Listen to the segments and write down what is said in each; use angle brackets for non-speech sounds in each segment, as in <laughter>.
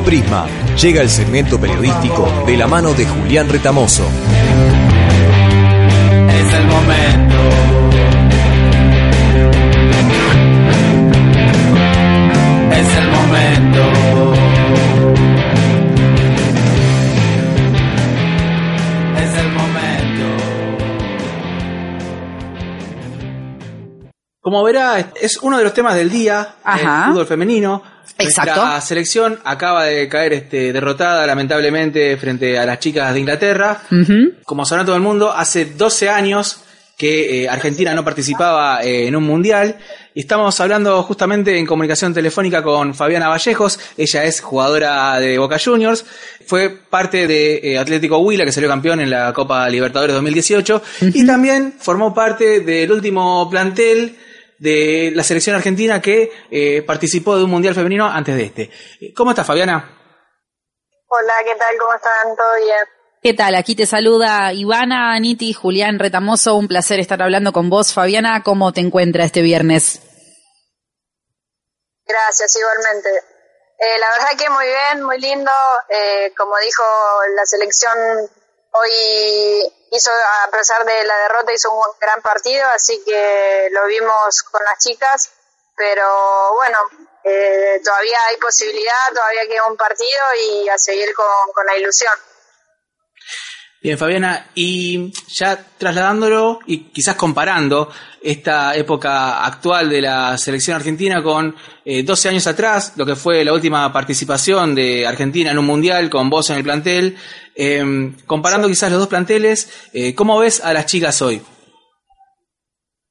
Prisma. Llega el segmento periodístico de la mano de Julián Retamoso. Es el momento. Es el momento. Es el momento. Como verá, es uno de los temas del día, Ajá. el fútbol femenino. Exacto. Nuestra selección acaba de caer este, derrotada lamentablemente frente a las chicas de Inglaterra. Como sabrá todo el mundo, hace 12 años que eh, Argentina no participaba eh, en un mundial. Y estamos hablando justamente en comunicación telefónica con Fabiana Vallejos. Ella es jugadora de Boca Juniors. Fue parte de eh, Atlético Huila, que salió campeón en la Copa Libertadores 2018. Y también formó parte del último plantel de la selección argentina que eh, participó de un mundial femenino antes de este. ¿Cómo estás, Fabiana? Hola, ¿qué tal? ¿Cómo están? ¿Todo bien? ¿Qué tal? Aquí te saluda Ivana, Aniti, Julián Retamoso. Un placer estar hablando con vos. Fabiana, ¿cómo te encuentras este viernes? Gracias, igualmente. Eh, la verdad que muy bien, muy lindo. Eh, como dijo la selección, hoy hizo, a pesar de la derrota, hizo un gran partido, así que lo vimos con las chicas. Pero bueno, eh, todavía hay posibilidad, todavía queda un partido y a seguir con, con la ilusión. Bien, Fabiana, y ya trasladándolo y quizás comparando esta época actual de la selección argentina con eh, 12 años atrás, lo que fue la última participación de Argentina en un mundial con vos en el plantel, eh, comparando quizás los dos planteles, eh, ¿cómo ves a las chicas hoy?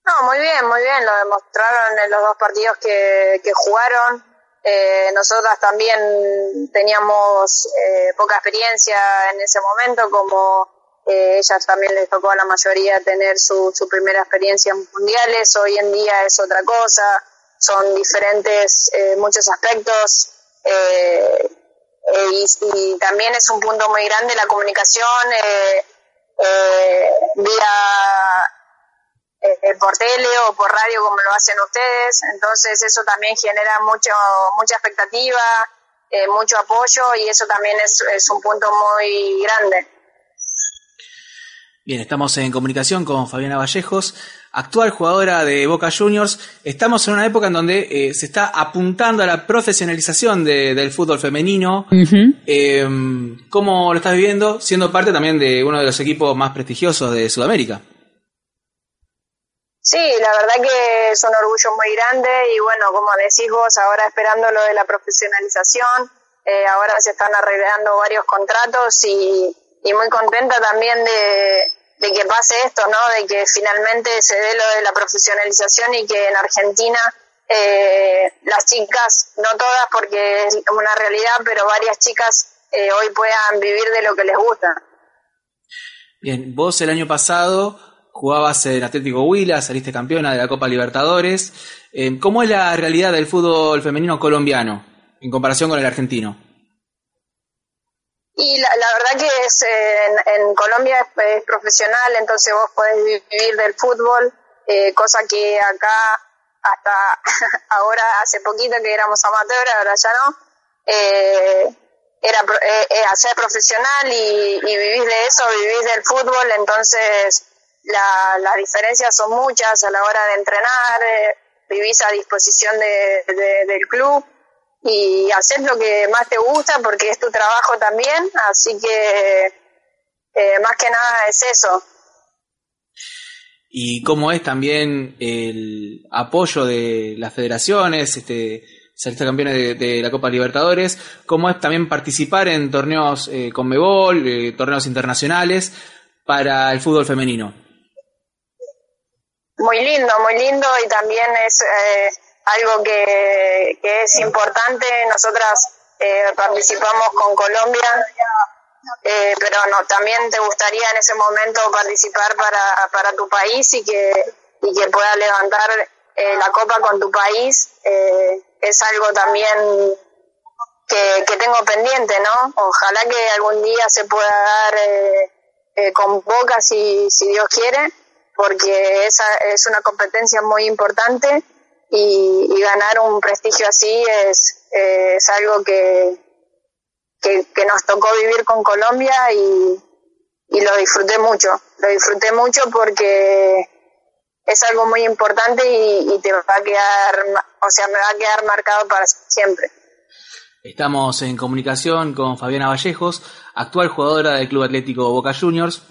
No, muy bien, muy bien, lo demostraron en los dos partidos que jugaron. Eh, nosotras también teníamos eh, poca experiencia en ese momento, como eh, ellas también les tocó a la mayoría tener su, su primera experiencia en mundiales. Hoy en día es otra cosa, son diferentes muchos aspectos. y, y también es un punto muy grande la comunicación vía eh, por tele o por radio como lo hacen ustedes, entonces eso también genera mucho mucha expectativa, eh, mucho apoyo y eso también es, es un punto muy grande. Bien, estamos en comunicación con Fabiana Vallejos, actual jugadora de Boca Juniors. Estamos en una época en donde eh, se está apuntando a la profesionalización de- del fútbol femenino. Eh, ¿Cómo lo estás viviendo? Siendo parte también de uno de los equipos más prestigiosos de Sudamérica. Sí, la verdad que es un orgullo muy grande y bueno, como decís vos, ahora esperando lo de la profesionalización, eh, ahora se están arreglando varios contratos y, muy contenta también de, de que pase esto, ¿no? De que finalmente se dé lo de la profesionalización y que en Argentina eh, las chicas, no todas porque es una realidad, pero varias chicas eh, hoy puedan vivir de lo que les gusta. Bien, vos el año pasado jugabas en Atlético Huila, saliste campeona de la Copa Libertadores. Eh, ¿Cómo es la realidad del fútbol femenino colombiano en comparación con el argentino? Y la, verdad que es en, Colombia es, es profesional, entonces vos podés vi- vivir del fútbol, eh, cosa que acá hasta <laughs> ahora hace poquito que éramos amateur, ahora ya no. Eh, era eh, hacer profesional y, y vivís de eso, vivís del fútbol, entonces la, las diferencias son muchas a la hora de entrenar, eh, vivís a disposición de, de- del club y hacer lo que más te gusta porque es tu trabajo también, así que eh, más que nada es eso. y cómo es también el apoyo de las federaciones, este, saliste campeona de, de la Copa Libertadores, cómo es también participar en torneos eh, con Mebol, eh, torneos internacionales para el fútbol femenino. Muy lindo, muy lindo y también es eh, algo que, que es importante. Nosotras eh, participamos con Colombia, eh, pero no, también te gustaría en ese momento participar para, para tu país y que, y que puedas levantar eh, la copa con tu país. Eh, es algo también que, que tengo pendiente, ¿no? Ojalá que algún día se pueda dar con Boca si, si Dios quiere, porque esa es una competencia muy importante y, ganar un prestigio así es, es algo que, que, que nos tocó vivir con Colombia y, y lo disfruté mucho. Lo disfruté mucho porque es algo muy importante y, y te va a quedar, o sea, me va a quedar marcado para siempre. Estamos en comunicación con Fabiana Vallejos, actual jugadora del Club Atlético Boca Juniors.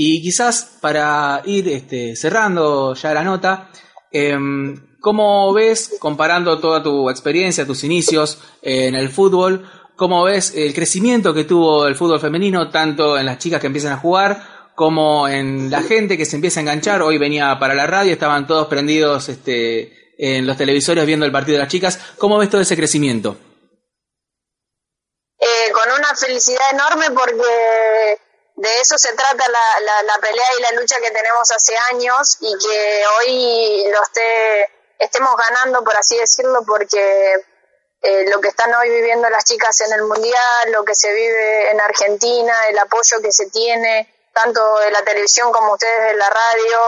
Y quizás para ir este, cerrando ya la nota, em, ¿cómo ves, comparando toda tu experiencia, tus inicios en el fútbol, cómo ves el crecimiento que tuvo el fútbol femenino, tanto en las chicas que empiezan a jugar, como en la gente que se empieza a enganchar? Hoy venía para la radio, estaban todos prendidos este, en los televisores viendo el partido de las chicas. ¿Cómo ves todo ese crecimiento? Eh, con una felicidad enorme porque de eso se trata la, la, la, pelea y la lucha que tenemos hace años y que hoy lo esté, estemos ganando, por así decirlo, porque eh, lo que están hoy viviendo las chicas en el Mundial, lo que se vive en Argentina, el apoyo que se tiene, tanto de la televisión como ustedes de la radio,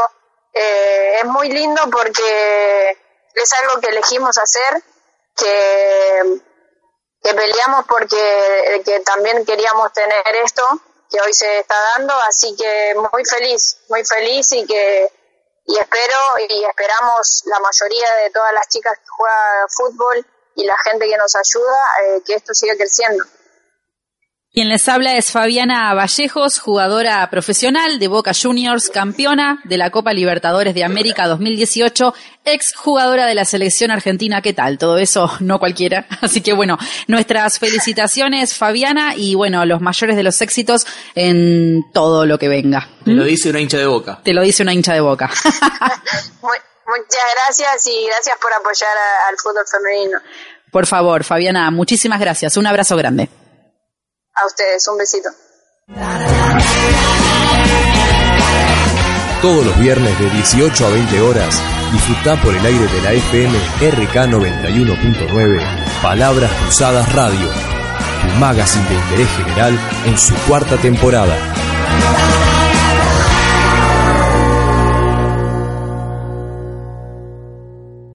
eh, es muy lindo porque es algo que elegimos hacer, que, que peleamos porque que también queríamos tener esto que hoy se está dando, así que muy feliz, muy feliz y que y espero y esperamos la mayoría de todas las chicas que juegan fútbol y la gente que nos ayuda eh, que esto siga creciendo. Quien les habla es Fabiana Vallejos, jugadora profesional de Boca Juniors, campeona de la Copa Libertadores de América 2018, ex jugadora de la selección argentina. ¿Qué tal? Todo eso no cualquiera. <laughs> Así que bueno, nuestras felicitaciones Fabiana y bueno, los mayores de los éxitos en todo lo que venga. Te lo dice una hincha de Boca. Te lo dice una hincha de Boca. <laughs> Muchas gracias y gracias por apoyar a, al fútbol femenino. Por favor, Fabiana, muchísimas gracias. Un abrazo grande. A ustedes, un besito. Todos los viernes de 18 a 20 horas, disfruta por el aire de la FM RK 91.9 Palabras Cruzadas Radio, tu magazine de interés general en su cuarta temporada.